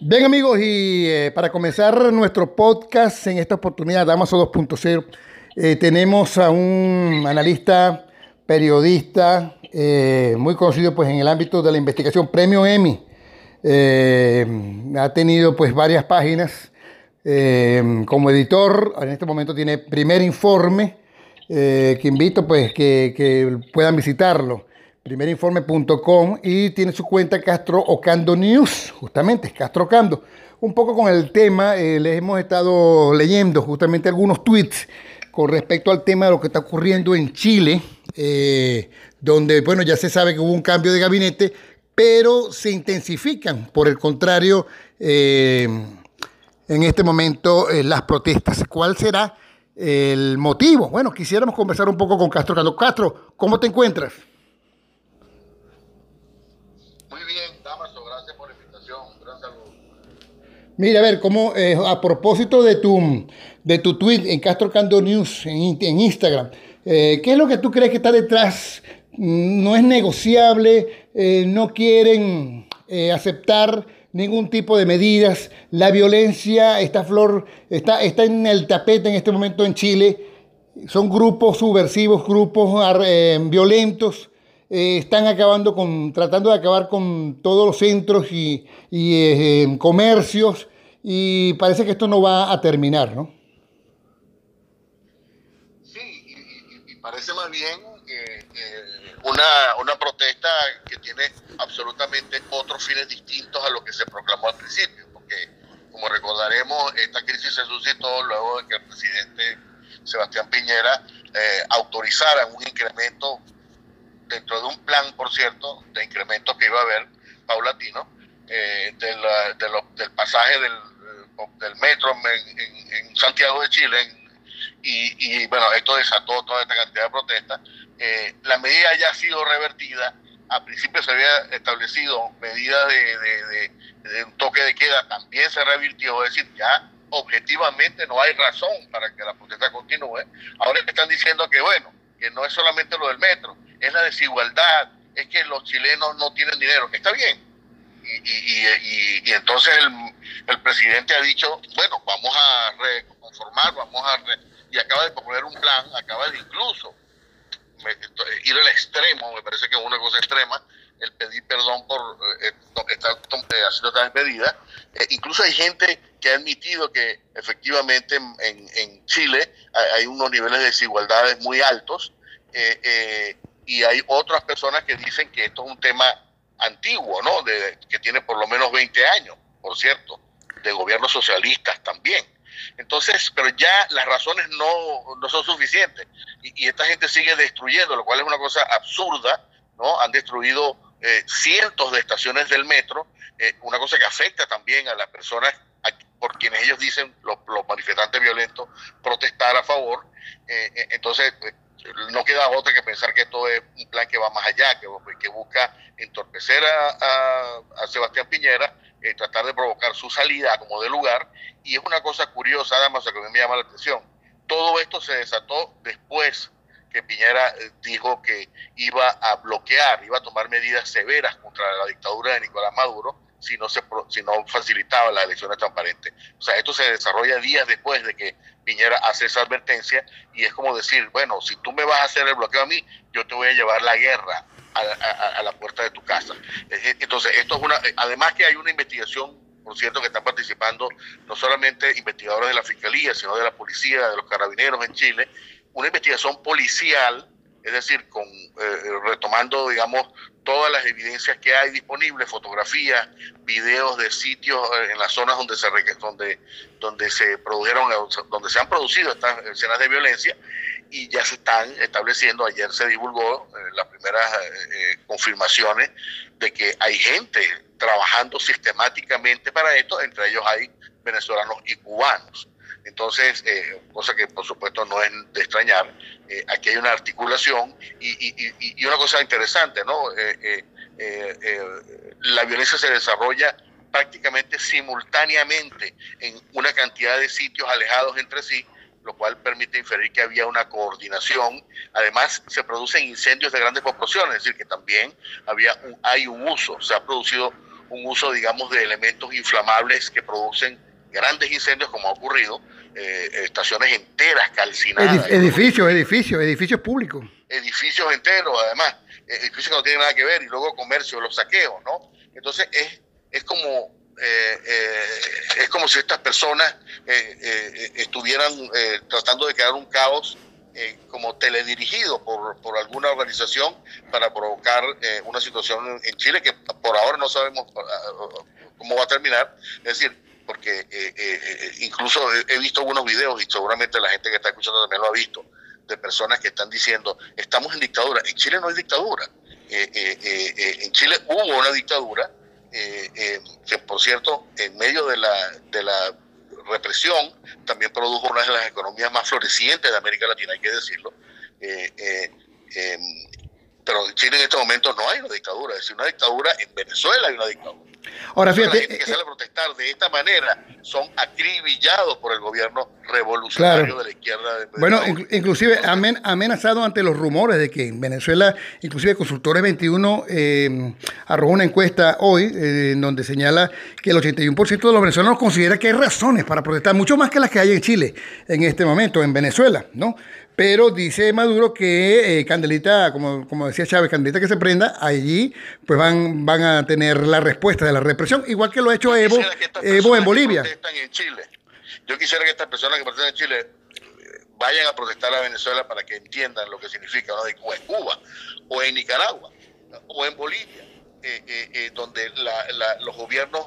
Bien amigos, y eh, para comenzar nuestro podcast en esta oportunidad, Damaso 2.0, eh, tenemos a un analista, periodista, eh, muy conocido pues, en el ámbito de la investigación, premio Emmy. ha tenido pues varias páginas como editor, en este momento tiene primer informe, que invito pues que, puedan visitarlo primerinforme.com y tiene su cuenta Castro Ocando News, justamente, Castro Ocando. Un poco con el tema, eh, les hemos estado leyendo justamente algunos tweets con respecto al tema de lo que está ocurriendo en Chile, eh, donde, bueno, ya se sabe que hubo un cambio de gabinete, pero se intensifican, por el contrario, eh, en este momento las protestas. ¿Cuál será el motivo? Bueno, quisiéramos conversar un poco con Castro Ocando. Castro, ¿cómo te encuentras? Mira, a ver, cómo, eh, a propósito de tu, de tu tweet en Castro Cando News en, en Instagram, eh, ¿qué es lo que tú crees que está detrás? Mm, ¿No es negociable? Eh, ¿No quieren aceptar ningún tipo de medidas? La violencia, esta flor, está, está en el tapete en este momento en Chile. Son grupos subversivos, grupos violentos. están acabando con, tratando de acabar con todos los centros y, y comercios y parece que esto no va a terminar, ¿no? Sí, y, parece más bien una, una protesta que tiene absolutamente otros fines distintos a lo que se proclamó al principio, porque como recordaremos, esta crisis se suscitó luego de que el presidente Sebastián Piñera eh, autorizara un incremento dentro de un plan, por cierto, de incremento que iba a haber paulatino, eh, del pasaje del, del metro en, Santiago de Chile. y, bueno, esto desató toda esta cantidad de protestas. Eh, la medida ya ha sido revertida. A principio se había establecido medidas de, de, un toque de queda, también se revirtió. Es decir, ya objetivamente no hay razón para que la protesta continúe. Ahora están diciendo que, bueno, que no es solamente lo del metro, es la desigualdad, es que los chilenos no tienen dinero. Está bien, y, entonces el, presidente ha dicho, bueno, vamos a reconformar, vamos a... y acaba de proponer un plan, acaba de incluso ir al extremo, me parece que es una cosa extrema, el pedir perdón por eh, estar eh, haciendo estas medidas. Eh, incluso hay gente que ha admitido que efectivamente en, en, Chile hay, unos niveles de desigualdades muy altos y hay otras personas que dicen que esto es un tema antiguo, ¿no? De, que tiene por lo menos 20 años, por cierto, de gobiernos socialistas también. Entonces, pero ya las razones no, no son suficientes y, esta gente sigue destruyendo, lo cual es una cosa absurda, ¿no? Han destruido eh, cientos de estaciones del metro, eh, una cosa que afecta también a las personas por quienes ellos dicen, los, manifestantes violentos, protestar a favor. Eh, entonces, no queda otra que pensar que esto es un plan que va más allá, que busca entorpecer a, Sebastián Piñera, eh, tratar de provocar su salida como de lugar. Y es una cosa curiosa, además, que a mí me llama la atención. Todo esto se desató después que Piñera eh, dijo que iba a bloquear, iba a tomar medidas severas contra la dictadura de Nicolás Maduro si no, se, si no facilitaba las elecciones transparentes. O sea, esto se desarrolla días después de que Piñera hace esa advertencia y es como decir, bueno, si tú me vas a hacer el bloqueo a mí, yo te voy a llevar la guerra a, la puerta de tu casa. Entonces, esto es una, además que hay una investigación, por cierto, que están participando no solamente investigadores de la Fiscalía, sino de la Policía, de los Carabineros en Chile, una investigación policial, es decir, con eh, retomando, digamos, todas las evidencias que hay disponibles, fotografías, videos de sitios eh, en las zonas donde se donde donde se produjeron donde se han producido estas escenas de violencia y ya se están estableciendo. Ayer se divulgó eh, las primeras eh, confirmaciones de que hay gente trabajando sistemáticamente para esto, entre ellos hay venezolanos y cubanos. Entonces, cosa que por supuesto no es de extrañar, eh, aquí hay una articulación y, una cosa interesante, ¿no? Eh, eh, la violencia se desarrolla prácticamente simultáneamente en una cantidad de sitios alejados entre sí, lo cual permite inferir que había una coordinación. Además, se producen incendios de grandes proporciones, es decir, que también había hay un uso, se ha producido un uso, digamos, de elementos inflamables que producen grandes incendios, como ha ocurrido, eh, estaciones enteras calcinadas. edificios, edificios, edificios públicos. Edificios enteros, además, edificios que no tienen nada que ver, y luego comercio, los saqueos, ¿no? Entonces, es, es como eh, eh, es como si estas personas eh, estuvieran tratando de crear un caos como teledirigido por, por, alguna organización para provocar una situación en Chile que por ahora no sabemos cómo va a terminar. Es decir, porque incluso he visto algunos videos y seguramente la gente que está escuchando también lo ha visto, de personas que están diciendo, estamos en dictadura. En Chile no hay dictadura. en Chile hubo una dictadura eh, eh, que por cierto, en medio de la, de la represión, también produjo una de las economías más florecientes de América Latina, hay que decirlo. Eh, em, pero en Chile en este momento no hay una dictadura, es decir, una dictadura, en Venezuela hay una dictadura. Ahora fíjate. La gente que sale a protestar de esta manera son acribillados por el gobierno revolucionario de la izquierda. De bueno, inclusive amen, amenazado ante los rumores de que en Venezuela, inclusive Consultores 21 eh, arrojó una encuesta hoy eh, en donde señala que el 81% de los venezolanos considera que hay razones para protestar, mucho más que las que hay en Chile en este momento, en Venezuela, ¿no? Pero dice Maduro que eh, Candelita, como, como decía Chávez, Candelita que se prenda, allí pues van, van a tener la respuesta de la represión, igual que lo ha hecho Evo, Evo en Bolivia. En Chile. Yo quisiera que estas personas que protestan en Chile eh, vayan a protestar a Venezuela para que entiendan lo que significa, ¿no? o en Cuba, o en Nicaragua, o en Bolivia. Eh, donde los gobiernos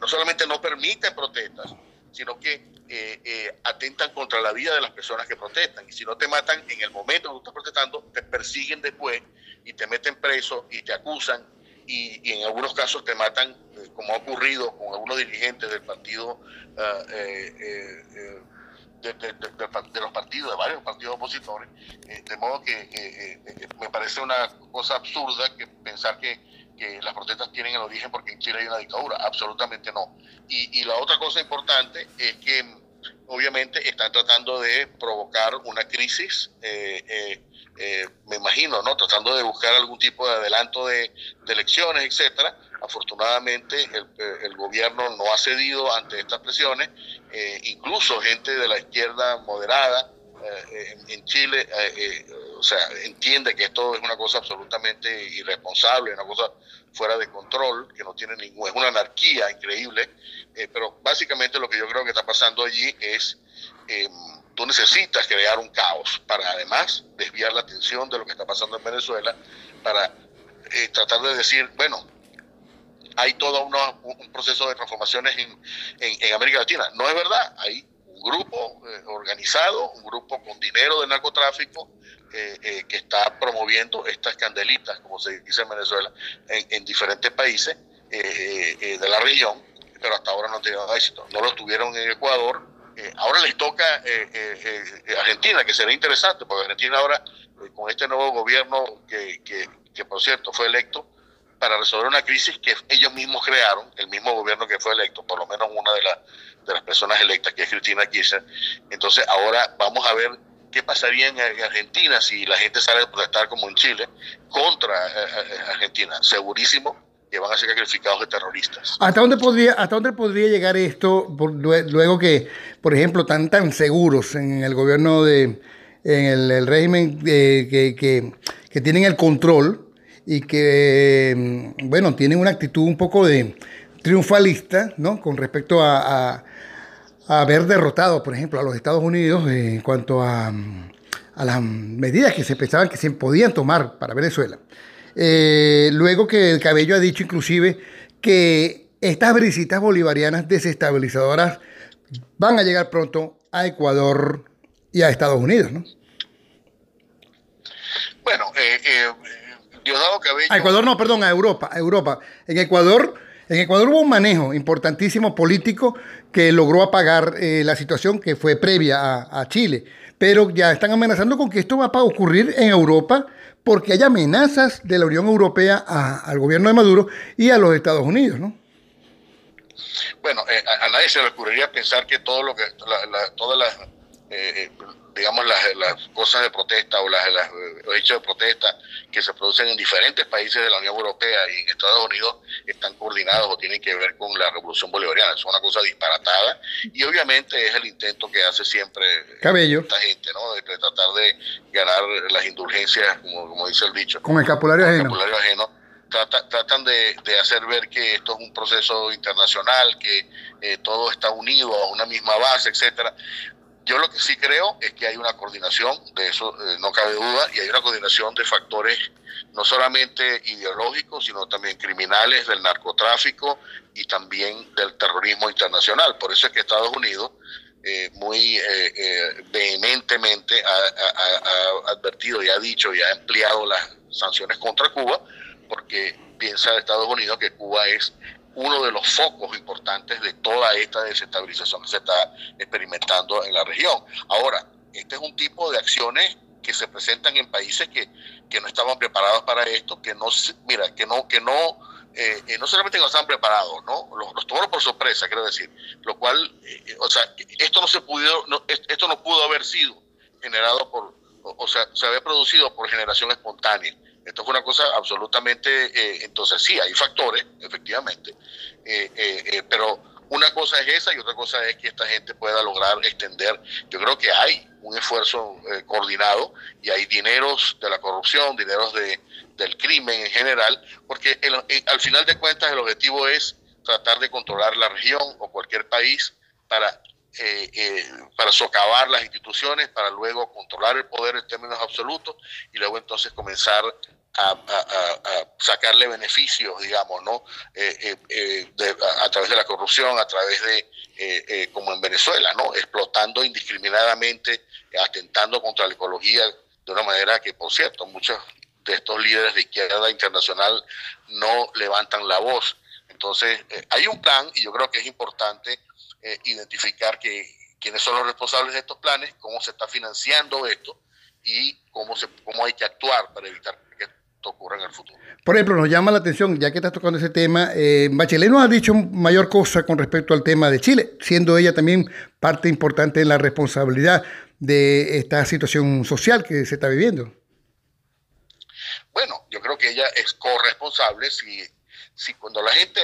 no solamente no permiten protestas, sino que eh, eh, atentan contra la vida de las personas que protestan. Y si no te matan en el momento que tú estás protestando, te persiguen después y te meten preso y te acusan y, en algunos casos te matan, eh, como ha ocurrido con algunos dirigentes del partido, ah, de, los partidos, de varios partidos opositores. de modo que me parece una cosa absurda que pensar que que las protestas tienen el origen porque en Chile hay una dictadura. Absolutamente no. Y, la otra cosa importante es que obviamente están tratando de provocar una crisis, eh, eh, eh, me imagino, ¿no? Tratando de buscar algún tipo de adelanto de, elecciones, etcétera. Afortunadamente el, gobierno no ha cedido ante estas presiones, incluso gente de la izquierda moderada en, Chile o sea, entiende que esto es una cosa absolutamente irresponsable, una cosa fuera de control, que no tiene ninguna, es una anarquía increíble, eh, pero básicamente lo que yo creo que está pasando allí es, eh, tú necesitas crear un caos para además desviar la atención de lo que está pasando en Venezuela, para eh, tratar de decir, bueno, hay todo un proceso de transformaciones en, en América Latina. No es verdad, hay un grupo organizado, un grupo con dinero de narcotráfico, eh, eh, que está promoviendo estas candelitas, como se dice en Venezuela, en, diferentes países eh, de la región, pero hasta ahora no han tenido éxito. No lo tuvieron en Ecuador. ahora les toca Argentina, que será interesante, porque Argentina ahora, con este nuevo gobierno que, por cierto fue electo, para resolver una crisis que ellos mismos crearon, el mismo gobierno que fue electo, por lo menos una de, de las personas electas, que es Cristina Kirchner. Entonces ahora vamos a ver qué pasaría en Argentina si la gente sale a protestar como en Chile contra eh, eh, Argentina. Segurísimo que van a ser sacrificados de terroristas. ¿Hasta dónde podría, hasta dónde podría llegar esto luego que, por ejemplo, tan tan seguros en el gobierno de, en el, régimen eh, que, que, tienen el control y que, mm, bueno, tienen una actitud un poco de triunfalista, ¿no? Con respecto a haber derrotado, por ejemplo, a los Estados Unidos en cuanto a, las medidas que se pensaban que se podían tomar para Venezuela. Eh, luego que el Cabello ha dicho inclusive que estas brisitas bolivarianas desestabilizadoras van a llegar pronto a Ecuador y a Estados Unidos, ¿no? Bueno, eh, eh, Diosdado Cabello... A Ecuador no, perdón, a Europa, a Europa. En Ecuador en Ecuador hubo un manejo importantísimo político que logró apagar eh, la situación que fue previa a, Chile, pero ya están amenazando con que esto va a ocurrir en Europa porque hay amenazas de la Unión Europea al gobierno de Maduro y a los Estados Unidos, ¿no? Bueno, a, nadie se le ocurriría pensar que todo lo que, todas las digamos, las, las, cosas de protesta o las, los hechos de protesta que se producen en diferentes países de la Unión Europea y en Estados Unidos están coordinados o tienen que ver con la revolución bolivariana. Es una cosa disparatada y obviamente es el intento que hace siempre esta gente, ¿no? De, tratar de ganar las indulgencias, como, como dice el dicho. Con escapulario ajeno. ajeno. tratan de, de, hacer ver que esto es un proceso internacional, que eh, todo está unido a una misma base, etcétera. Yo lo que sí creo es que hay una coordinación, de eso eh, no cabe duda, y hay una coordinación de factores no solamente ideológicos, sino también criminales del narcotráfico y también del terrorismo internacional. Por eso es que Estados Unidos eh, muy eh, vehementemente ha, advertido y ha dicho y ha empleado las sanciones contra Cuba, porque piensa Estados Unidos que Cuba es uno de los focos importantes de toda esta desestabilización que se está experimentando en la región. Ahora, este es un tipo de acciones que se presentan en países que, que no estaban preparados para esto, que no, mira, que no, que no, eh, eh, no solamente no estaban preparados, ¿no? Los, los tomaron por sorpresa, quiero decir, lo cual, eh, o sea, esto no se pudo, no, esto no pudo haber sido generado por, o sea, se había producido por generación espontánea. Esto fue una cosa absolutamente, eh, entonces sí, hay factores, efectivamente, eh, eh, pero una cosa es esa y otra cosa es que esta gente pueda lograr extender. Yo creo que hay un esfuerzo coordinado y hay dineros de la corrupción, dineros de, del crimen en general, porque al final de cuentas el objetivo es tratar de controlar la región o cualquier país para para socavar las instituciones, para luego controlar el poder en términos absolutos y luego entonces comenzar a, sacarle beneficios, digamos, ¿no? Eh, eh, eh, a, través de la corrupción, a través de, como en Venezuela, ¿no? Explotando indiscriminadamente, atentando contra la ecología de una manera que, por cierto, muchos de estos líderes de izquierda internacional no levantan la voz. Entonces, hay un plan y yo creo que es importante identificar que, quiénes son los responsables de estos planes, cómo se está financiando esto y cómo, cómo hay que actuar para evitar ocurra en el futuro. Por ejemplo, nos llama la atención, ya que estás tocando ese tema, eh, Bachelet no ha dicho mayor cosa con respecto al tema de Chile, siendo ella también parte importante en la responsabilidad de esta situación social que se está viviendo. Bueno, yo creo que ella es corresponsable si, si cuando la gente,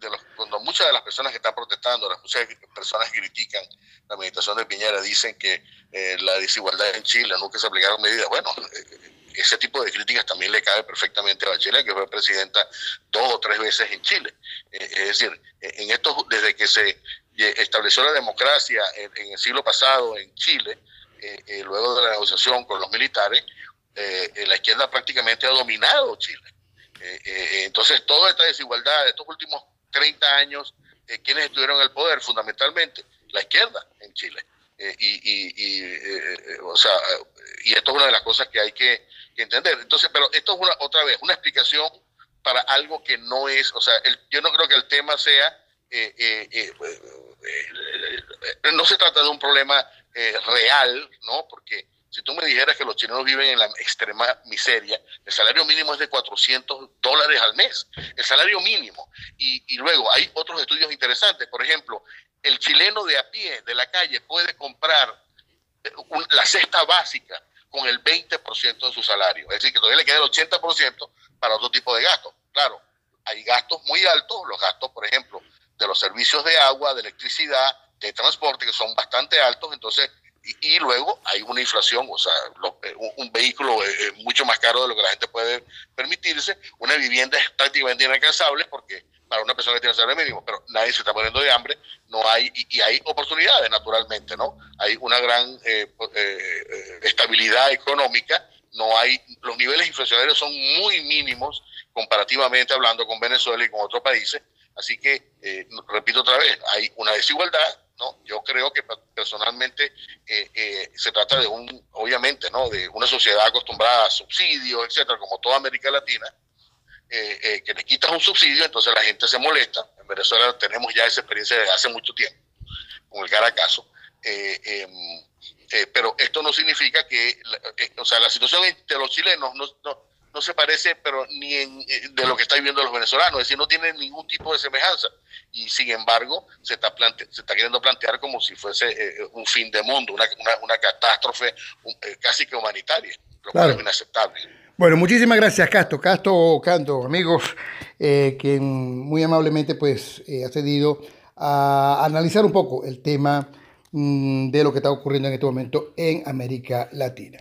de los, cuando muchas de las personas que están protestando, las muchas personas que critican la administración de Piñera dicen que eh, la desigualdad en Chile nunca se aplicaron medidas, bueno, eh, ese tipo de críticas también le cabe perfectamente a Bachelet, que fue presidenta dos o tres veces en Chile. Eh, es decir, en estos, desde que se estableció la democracia en, el siglo pasado en Chile, eh, eh, luego de la negociación con los militares, la izquierda prácticamente ha dominado Chile. entonces, toda esta desigualdad de estos últimos 30 años, ¿quiénes estuvieron en el poder? Fundamentalmente, la izquierda en Chile. Y, y o sea, y esto es una de las cosas que hay que, entender. Entonces, pero esto es una, otra vez una explicación para algo que no es, o sea, yo no creo que el tema sea, eh, eh, eh, no se trata de un problema real, ¿no? Porque si tú me dijeras que los chilenos viven en la extrema miseria, el salario mínimo es de 400 dólares al mes, el salario mínimo. Y, y luego hay otros estudios interesantes, por ejemplo, el chileno de a pie, de la calle, puede comprar la cesta básica con el 20% de su salario. Es decir, que todavía le queda el 80% para otro tipo de gastos. Claro, hay gastos muy altos, los gastos, por ejemplo, de los servicios de agua, de electricidad, de transporte, que son bastante altos, entonces, y, luego hay una inflación, o sea, eh, un, vehículo es, mucho más caro de lo que la gente puede permitirse, una vivienda es prácticamente inalcanzable porque para una persona que tiene salario mínimo, pero nadie se está poniendo de hambre, no hay, y, hay oportunidades naturalmente, ¿no? Hay una gran eh, eh, eh, estabilidad económica, no hay, los niveles inflacionarios son muy mínimos comparativamente hablando con Venezuela y con otros países, así que, repito otra vez, hay una desigualdad, ¿no? Yo creo que personalmente se trata de un, obviamente, ¿no? De una sociedad acostumbrada a subsidios, etcétera, como toda América Latina, eh, eh, que le quitas un subsidio, entonces la gente se molesta. En Venezuela tenemos ya esa experiencia desde hace mucho tiempo, con el Caracazo. Eh, em, eh, pero esto no significa que, o sea, la situación de los chilenos no, no, no se parece, pero ni en, de lo que están viviendo los venezolanos, es decir, no tiene ningún tipo de semejanza. y sin embargo se está, se está queriendo plantear como si fuese eh, un fin de mundo, una, una, catástrofe eh, casi que humanitaria, lo cual es inaceptable. Bueno, muchísimas gracias, Casto. Casto, Canto, amigos, eh, que muy amablemente pues ha cedido a analizar un poco el tema mm, de lo que está ocurriendo en este momento en América Latina.